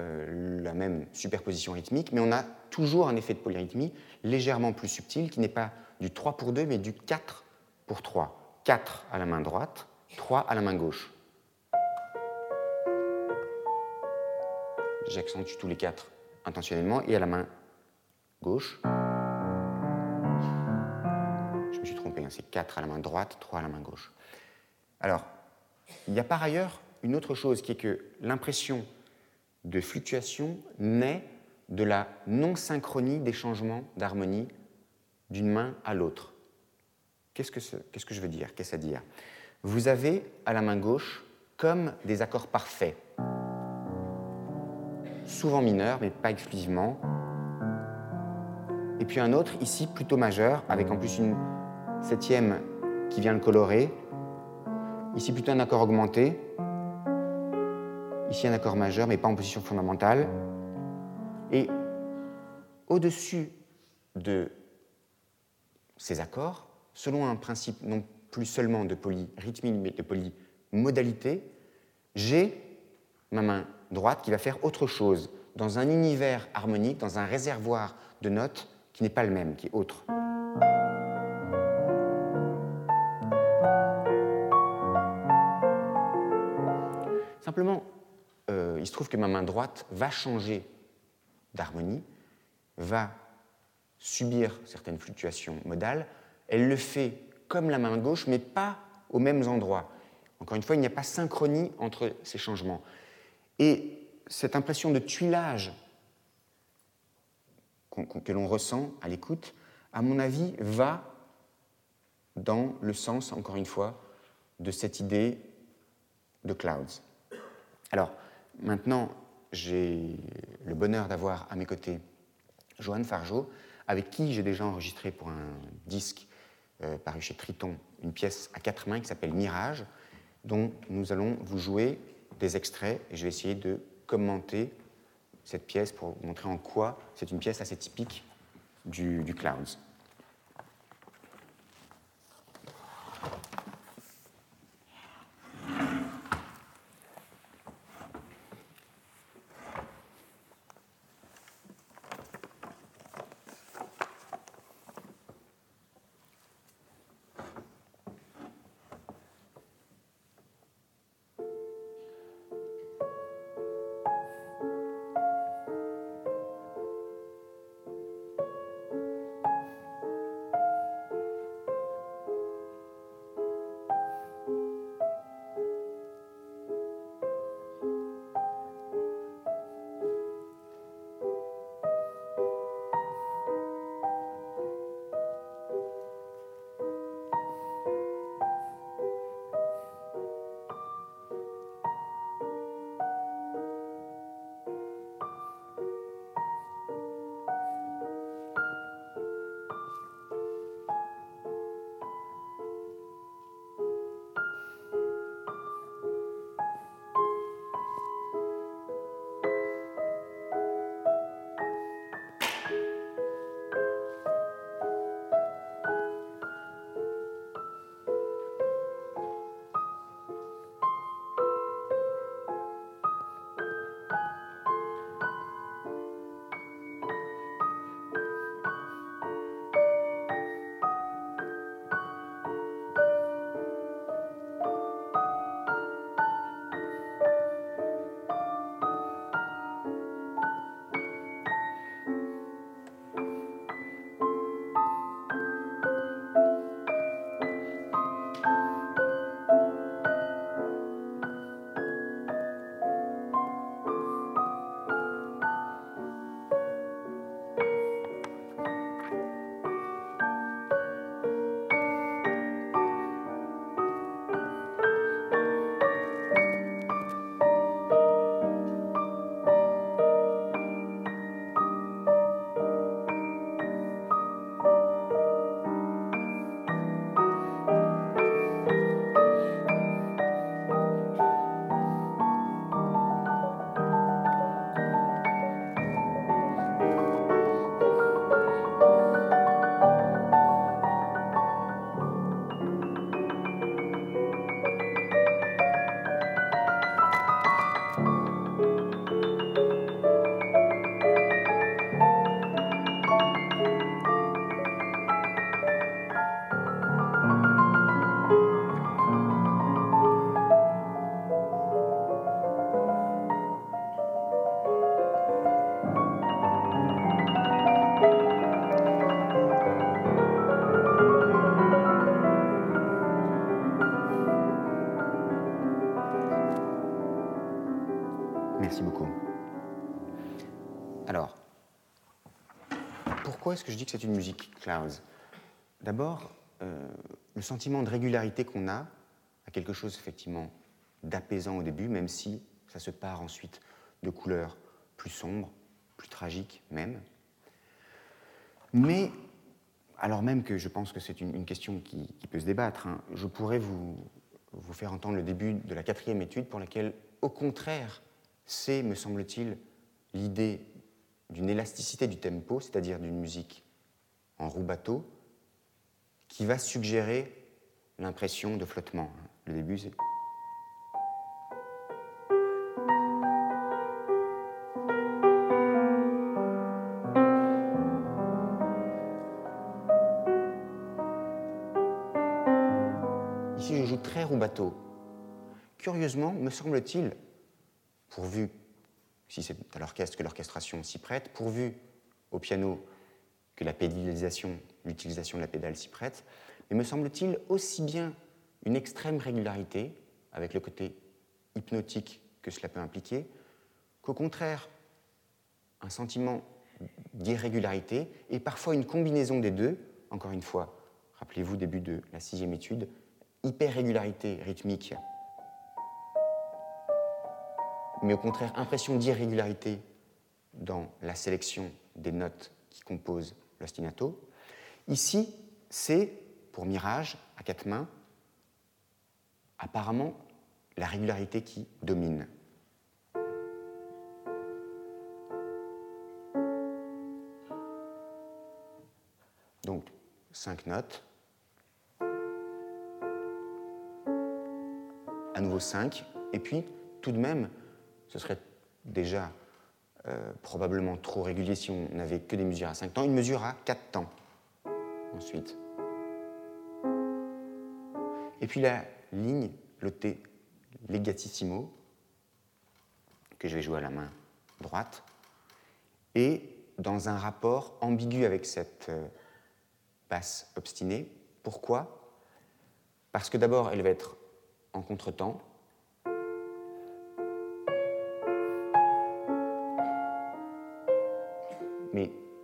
euh, la même superposition rythmique, mais on a toujours un effet de polyrythmie légèrement plus subtil qui n'est pas du 3 pour 2, mais du 4 pour 3. 4 à la main droite, 3 à la main gauche. J'accentue tous les 4 intentionnellement et à la main gauche. C'est 4 à la main droite, 3 à la main gauche. Alors, il y a par ailleurs une autre chose qui est que l'impression de fluctuation naît de la non-synchronie des changements d'harmonie d'une main à l'autre. Qu'est-ce que, qu'est-ce que je veux dire? Qu'est-ce à dire? Vous avez à la main gauche comme des accords parfaits, souvent mineurs, mais pas exclusivement. Et puis un autre, ici, plutôt majeur, avec en plus une septième qui vient le colorer. Ici plutôt un accord augmenté. Ici un accord majeur, mais pas en position fondamentale. Et au-dessus de ces accords, selon un principe non plus seulement de polyrythmie, mais de polymodalité, j'ai ma main droite qui va faire autre chose dans un univers harmonique, dans un réservoir de notes qui n'est pas le même, qui est autre. Simplement, euh, il se trouve que ma main droite va changer d'harmonie, va subir certaines fluctuations modales. Elle le fait comme la main gauche, mais pas aux mêmes endroits. Encore une fois, il n'y a pas synchronie entre ces changements. Et cette impression de tuilage que l'on ressent à l'écoute, à mon avis, va dans le sens, encore une fois, de cette idée de clouds. Alors, maintenant, j'ai le bonheur d'avoir à mes côtés Joanne Fargeau, avec qui j'ai déjà enregistré pour un disque euh, paru chez Triton une pièce à quatre mains qui s'appelle Mirage, dont nous allons vous jouer des extraits et je vais essayer de commenter cette pièce pour vous montrer en quoi c'est une pièce assez typique du, du Clouds. Est-ce que je dis que c'est une musique clouds D'abord, euh, le sentiment de régularité qu'on a a quelque chose effectivement d'apaisant au début, même si ça se part ensuite de couleurs plus sombres, plus tragiques même. Mais, alors même que je pense que c'est une, question qui, peut se débattre, hein, je pourrais vous, vous faire entendre le début de la quatrième étude pour laquelle, au contraire, c'est, me semble-t-il, l'idée d'une élasticité du tempo, c'est-à-dire d'une musique en roue bateau, qui va suggérer l'impression de flottement. Le début, c'est. Ici, je joue très roue bateau. Curieusement, me semble-t-il, pourvu si c'est à l'orchestre que l'orchestration s'y prête, pourvu au piano que la pédalisation, l'utilisation de la pédale s'y prête, mais me semble-t-il aussi bien une extrême régularité, avec le côté hypnotique que cela peut impliquer, qu'au contraire, un sentiment d'irrégularité et parfois une combinaison des deux, encore une fois, rappelez-vous début de la sixième étude, hyper-régularité rythmique mais au contraire impression d'irrégularité dans la sélection des notes qui composent l'ostinato. Ici, c'est, pour Mirage, à quatre mains, apparemment la régularité qui domine. Donc, cinq notes. À nouveau cinq. Et puis, tout de même, ce serait déjà euh, probablement trop régulier si on n'avait que des mesures à 5 temps. Une mesure à 4 temps ensuite. Et puis la ligne, le T legatissimo, que je vais jouer à la main droite, et dans un rapport ambigu avec cette euh, basse obstinée. Pourquoi? Parce que d'abord, elle va être en contretemps,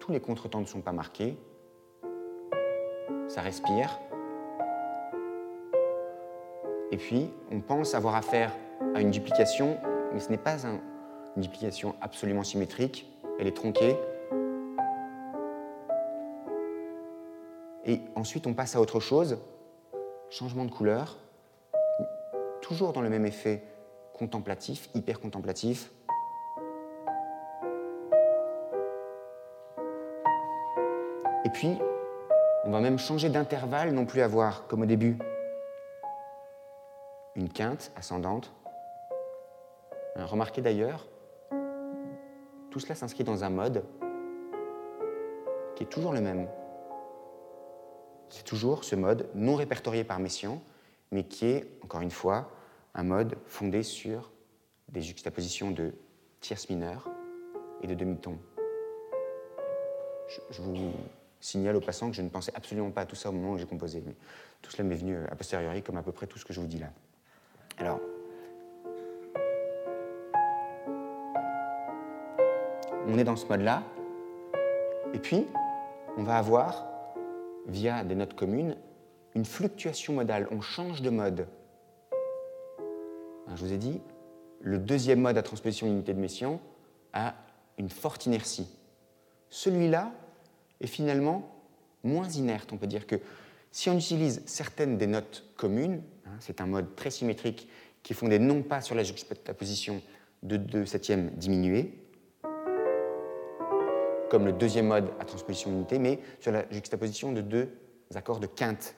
tous les contretemps ne sont pas marqués. Ça respire. Et puis, on pense avoir affaire à une duplication, mais ce n'est pas une duplication absolument symétrique. Elle est tronquée. Et ensuite, on passe à autre chose. Changement de couleur. Toujours dans le même effet contemplatif, hyper contemplatif. Puis, on va même changer d'intervalle, non plus avoir, comme au début, une quinte ascendante. Hein, remarquez d'ailleurs, tout cela s'inscrit dans un mode qui est toujours le même. C'est toujours ce mode non répertorié par Messiaen, mais qui est, encore une fois, un mode fondé sur des juxtapositions de tierces mineures et de demi-tons. je vous signale au passant que je ne pensais absolument pas à tout ça au moment où j'ai composé. Tout cela m'est venu a posteriori, comme à peu près tout ce que je vous dis là. Alors, on est dans ce mode-là, et puis on va avoir, via des notes communes, une fluctuation modale. On change de mode. Hein, je vous ai dit, le deuxième mode à transposition d'unité de Messiaen a une forte inertie. Celui-là, est finalement moins inerte. On peut dire que si on utilise certaines des notes communes, hein, c'est un mode très symétrique qui est fondé non pas sur la juxtaposition de deux septièmes diminués, comme le deuxième mode à transposition unité, mais sur la juxtaposition de deux accords de quinte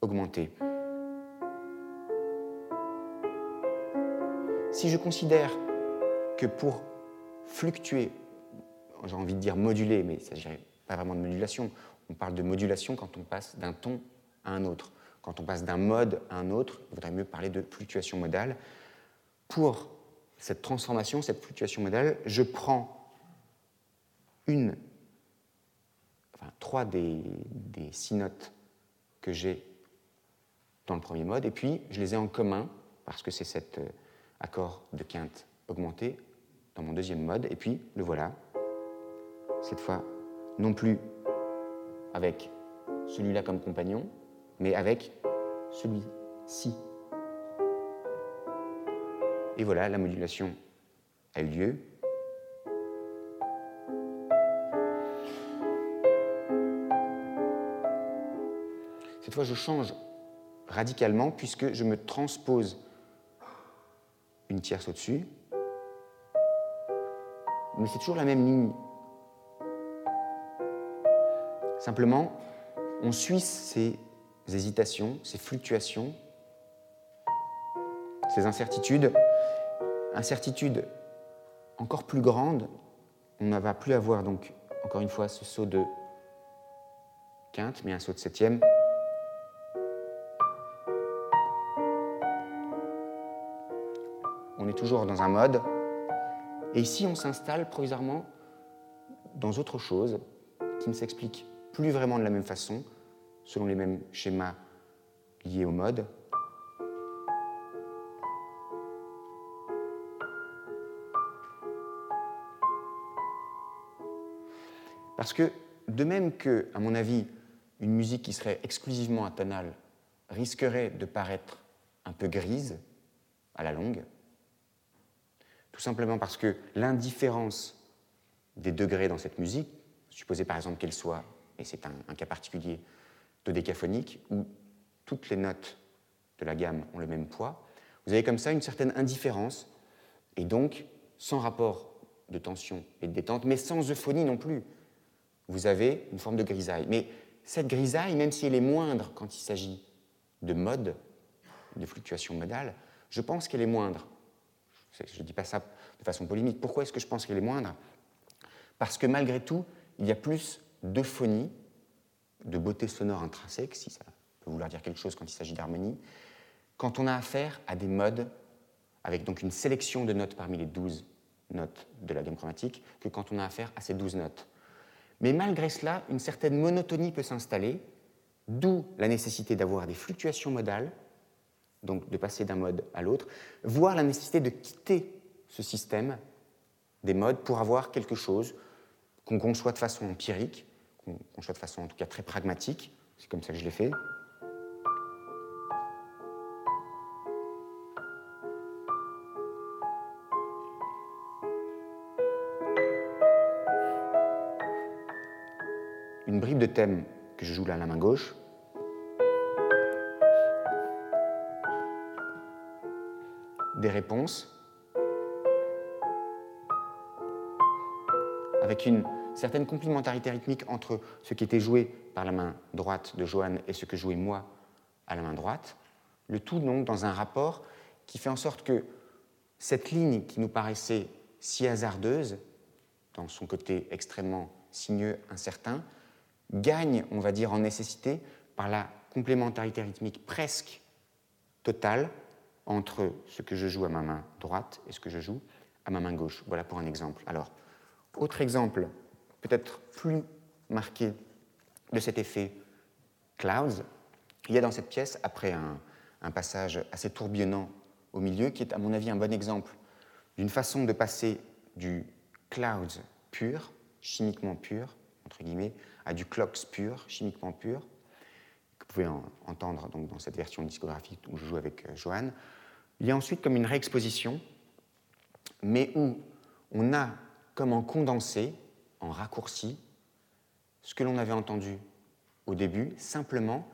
augmentés. Si je considère que pour fluctuer, j'ai envie de dire moduler, mais il s'agirait pas vraiment de modulation. On parle de modulation quand on passe d'un ton à un autre. Quand on passe d'un mode à un autre, il vaudrait mieux parler de fluctuation modale. Pour cette transformation, cette fluctuation modale, je prends une, enfin, trois des, des six notes que j'ai dans le premier mode, et puis je les ai en commun, parce que c'est cet euh, accord de quinte augmenté dans mon deuxième mode, et puis le voilà, cette fois non plus avec celui-là comme compagnon, mais avec celui-ci. Et voilà, la modulation a eu lieu. Cette fois, je change radicalement puisque je me transpose une tierce au-dessus. Mais c'est toujours la même ligne. Simplement, on suit ces hésitations, ces fluctuations, ces incertitudes. Incertitude encore plus grande, on ne va plus avoir donc, encore une fois, ce saut de quinte, mais un saut de septième. On est toujours dans un mode. Et ici, on s'installe provisoirement dans autre chose qui ne s'explique plus vraiment de la même façon, selon les mêmes schémas liés au mode. Parce que, de même que, à mon avis, une musique qui serait exclusivement atonale risquerait de paraître un peu grise à la longue, tout simplement parce que l'indifférence des degrés dans cette musique, supposez par exemple qu'elle soit, et c'est un, cas particulier, dodécaphonique, où toutes les notes de la gamme ont le même poids, vous avez comme ça une certaine indifférence, et donc sans rapport de tension et de détente, mais sans euphonie non plus. Vous avez une forme de grisaille. Mais cette grisaille, même si elle est moindre quand il s'agit de mode, de fluctuation modale, je pense qu'elle est moindre je ne dis pas ça de façon polémique. Pourquoi est-ce que je pense qu'elle est moindre? Parce que malgré tout, il y a plus d'euphonie, de beauté sonore intrinsèque, si ça peut vouloir dire quelque chose quand il s'agit d'harmonie, quand on a affaire à des modes avec donc une sélection de notes parmi les 12 notes de la gamme chromatique que quand on a affaire à ces 12 notes. Mais malgré cela, une certaine monotonie peut s'installer, d'où la nécessité d'avoir des fluctuations modales donc de passer d'un mode à l'autre, voire la nécessité de quitter ce système des modes pour avoir quelque chose qu'on conçoit de façon empirique, qu'on conçoit de façon en tout cas très pragmatique, c'est comme ça que je l'ai fait. Une bribe de thème que je joue là à la main gauche, des réponses. Avec une certaine complémentarité rythmique entre ce qui était joué par la main droite de Johan et ce que jouais moi à la main droite, le tout donc dans un rapport qui fait en sorte que cette ligne qui nous paraissait si hasardeuse, dans son côté extrêmement sinueux, incertain, gagne, on va dire, en nécessité par la complémentarité rythmique presque totale entre ce que je joue à ma main droite et ce que je joue à ma main gauche. Voilà pour un exemple. Alors, autre exemple, peut-être plus marqué de cet effet clouds, il y a dans cette pièce, après un, passage assez tourbillonnant au milieu, qui est à mon avis un bon exemple d'une façon de passer du clouds pur, chimiquement pur, entre guillemets, à du clocks pur, chimiquement pur, que vous pouvez entendre donc dans cette version discographique où je joue avec euh. Il y a ensuite comme une réexposition, mais où on a comme en condensé, raccourci, ce que l'on avait entendu au début, simplement,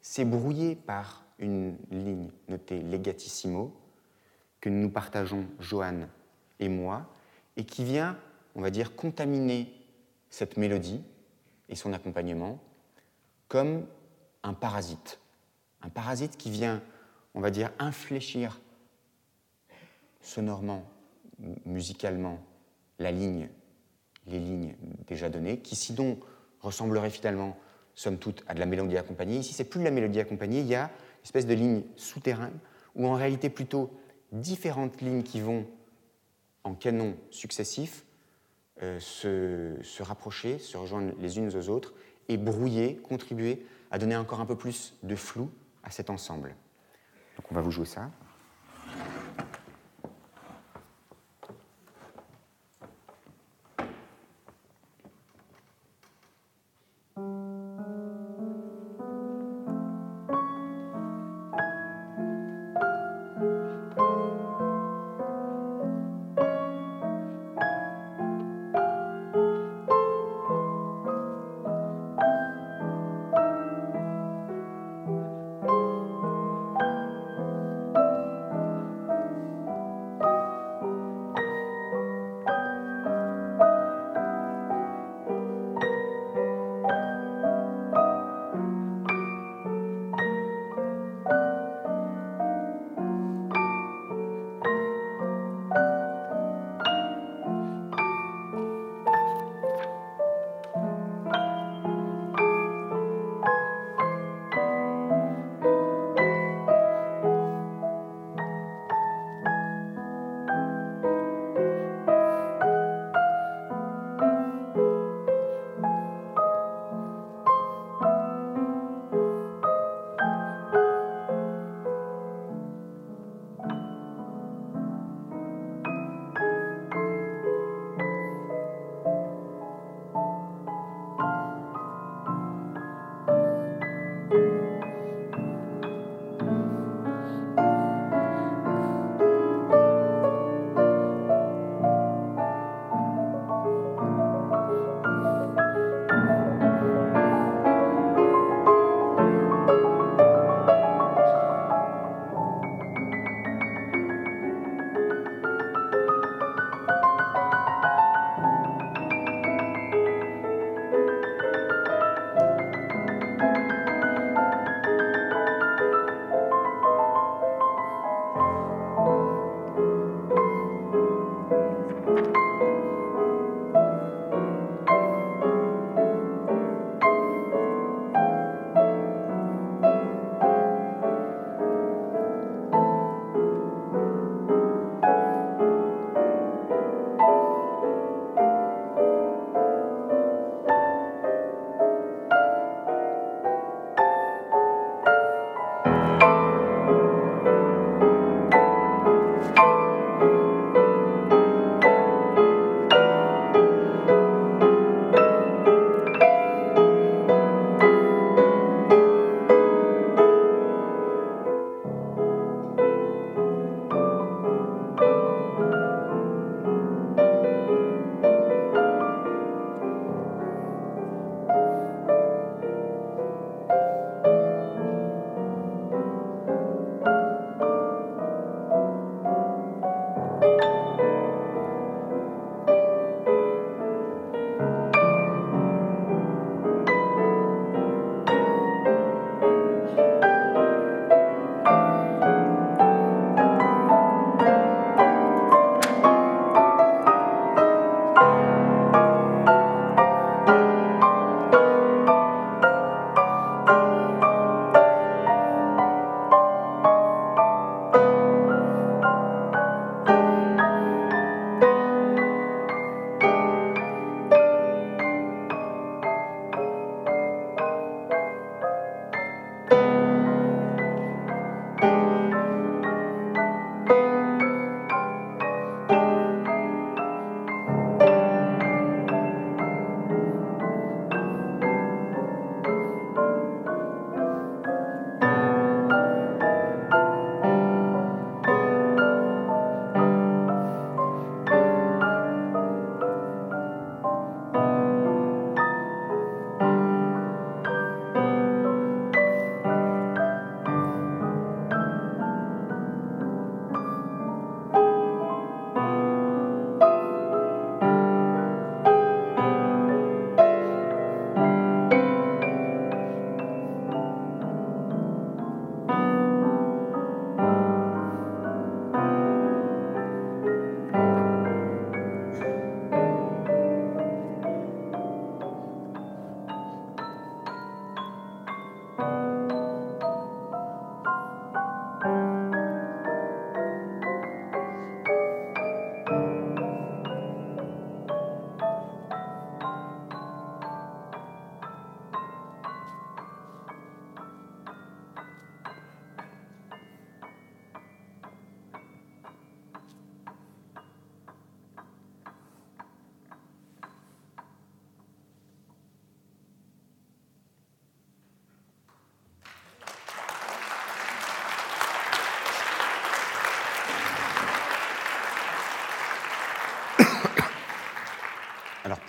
c'est brouillé par une ligne notée legatissimo que nous partageons Johan et moi, et qui vient, on va dire, contaminer cette mélodie et son accompagnement comme un parasite. Un parasite qui vient, on va dire, infléchir sonorement, musicalement, la ligne, les lignes déjà données, qui sinon ressembleraient finalement, somme toute, à de la mélodie accompagnée. Ici, c'est plus la mélodie accompagnée, il y a une espèce de ligne souterraine, ou en réalité plutôt différentes lignes qui vont en canon successifs euh, se, se, rapprocher, se rejoindre les unes aux autres et brouiller, contribuer à donner encore un peu plus de flou à cet ensemble. Donc on va vous jouer ça.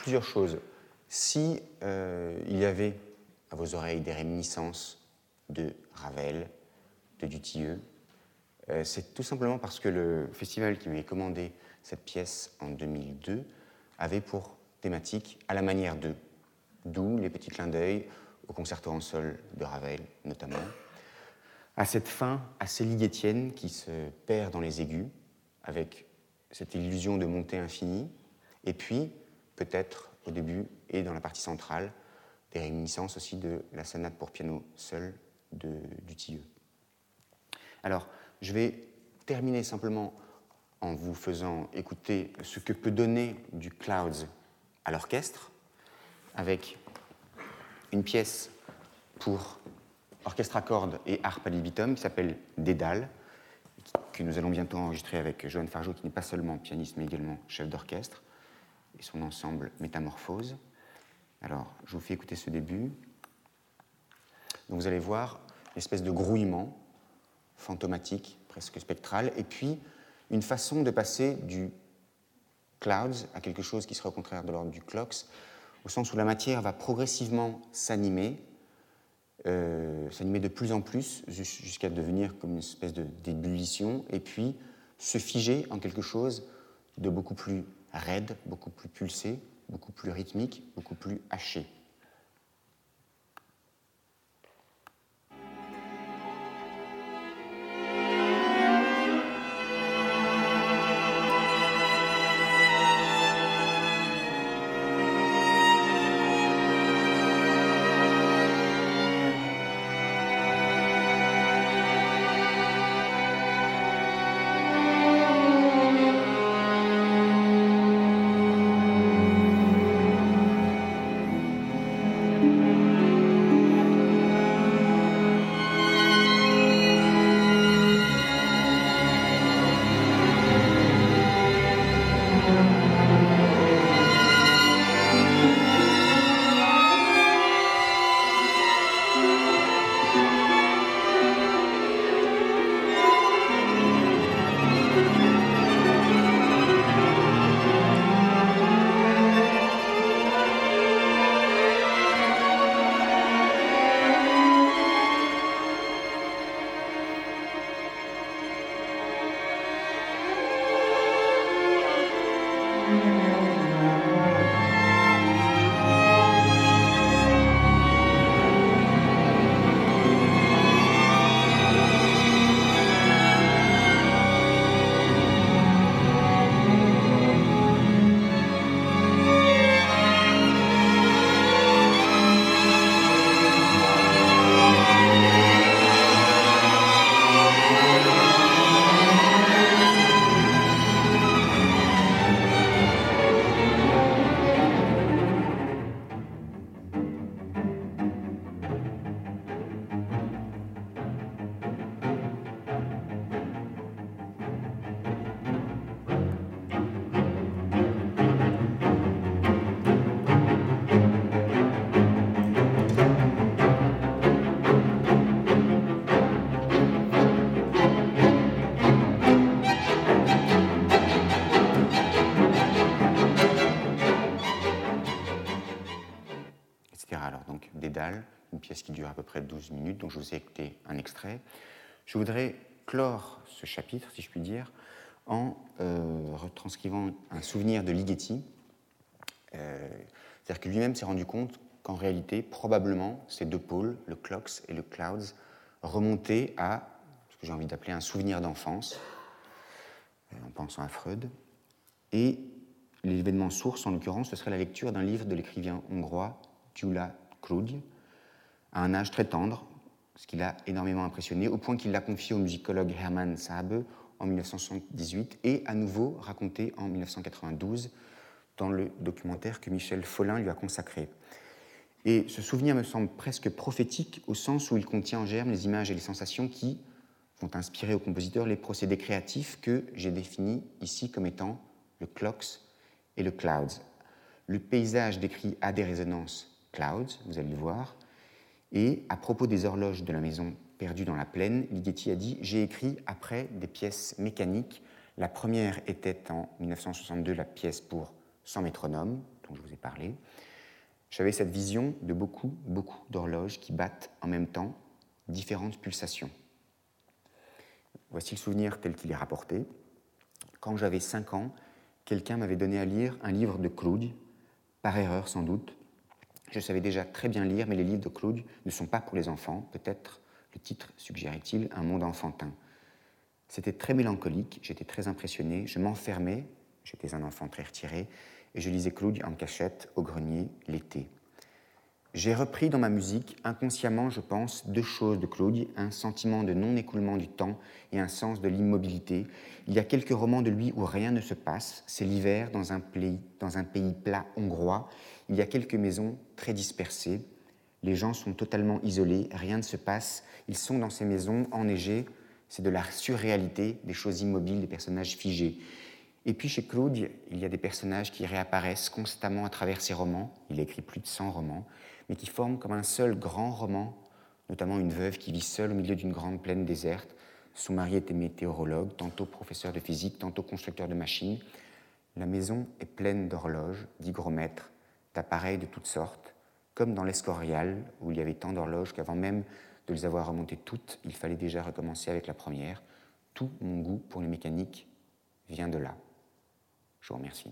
Plusieurs choses. Si euh, il y avait à vos oreilles des réminiscences de Ravel, de Dutilleux, euh, c'est tout simplement parce que le festival qui a commandé cette pièce en 2002 avait pour thématique, à la manière de, d'où les petits clins d'œil au concerto en sol de Ravel notamment, à cette fin assez ligetienne qui se perd dans les aigus, avec cette illusion de montée infinie, et puis peut-être au début et dans la partie centrale, des réminiscences aussi de la sonate pour piano seul de Dutilleux. Alors, je vais terminer simplement en vous faisant écouter ce que peut donner du Clouds à l'orchestre, avec une pièce pour orchestre à cordes et harpe à libitum qui s'appelle Dédale, que nous allons bientôt enregistrer avec Joanne Fargeau, qui n'est pas seulement pianiste mais également chef d'orchestre, et son ensemble Métamorphose. Alors, je vous fais écouter ce début. Donc, vous allez voir une espèce de grouillement fantomatique, presque spectral, et puis une façon de passer du clouds à quelque chose qui serait au contraire de l'ordre du clocks, au sens où la matière va progressivement s'animer, euh, s'animer de plus en plus jusqu'à devenir comme une espèce d'ébullition, et puis se figer en quelque chose de beaucoup plus raide, beaucoup plus pulsé, beaucoup plus rythmique, beaucoup plus haché. 12 minutes, dont je vous ai écouté un extrait. Je voudrais clore ce chapitre, si je puis dire, en euh, retranscrivant un souvenir de Ligeti. Euh, c'est-à-dire que lui-même s'est rendu compte qu'en réalité, probablement, ces deux pôles, le clocks et le clouds, remontaient à ce que j'ai envie d'appeler un souvenir d'enfance, euh, en pensant à Freud. Et l'événement source, en l'occurrence, ce serait la lecture d'un livre de l'écrivain hongrois Gyula Krug, à un âge très tendre, ce qui l'a énormément impressionné, au point qu'il l'a confié au musicologue Hermann Sabe en 1978 et à nouveau raconté en 1992 dans le documentaire que Michel Follin lui a consacré. Et ce souvenir me semble presque prophétique au sens où il contient en germe les images et les sensations qui vont inspirer au compositeur les procédés créatifs que j'ai définis ici comme étant le clocks et le clouds. Le paysage décrit a des résonances clouds, vous allez le voir, et à propos des horloges de la maison perdue dans la plaine, Ligeti a dit J'ai écrit après des pièces mécaniques. La première était en 1962 la pièce pour 100 métronomes, dont je vous ai parlé. J'avais cette vision de beaucoup, beaucoup d'horloges qui battent en même temps différentes pulsations. Voici le souvenir tel qu'il est rapporté. Quand j'avais 5 ans, quelqu'un m'avait donné à lire un livre de Claude, par erreur sans doute. Je savais déjà très bien lire, mais les livres de Claude ne sont pas pour les enfants. Peut-être le titre suggérait-il un monde enfantin. C'était très mélancolique, j'étais très impressionné, je m'enfermais, j'étais un enfant très retiré, et je lisais Claude en cachette au grenier l'été. J'ai repris dans ma musique, inconsciemment, je pense, deux choses de Claude, un sentiment de non-écoulement du temps et un sens de l'immobilité. Il y a quelques romans de lui où rien ne se passe, c'est l'hiver dans un, pays, plat hongrois, il y a quelques maisons très dispersées, les gens sont totalement isolés, rien ne se passe, ils sont dans ces maisons enneigées, c'est de la surréalité, des choses immobiles, des personnages figés. Et puis chez Claude, il y a des personnages qui réapparaissent constamment à travers ses romans, il a écrit plus de 100 romans, mais qui forment comme un seul grand roman, notamment une veuve qui vit seule au milieu d'une grande plaine déserte. Son mari était météorologue, tantôt professeur de physique, tantôt constructeur de machines. La maison est pleine d'horloges, d'hygromètres, d'appareils de toutes sortes, comme dans l'Escorial, où il y avait tant d'horloges qu'avant même de les avoir remontées toutes, il fallait déjà recommencer avec la première. Tout mon goût pour les mécaniques vient de là. Je vous remercie.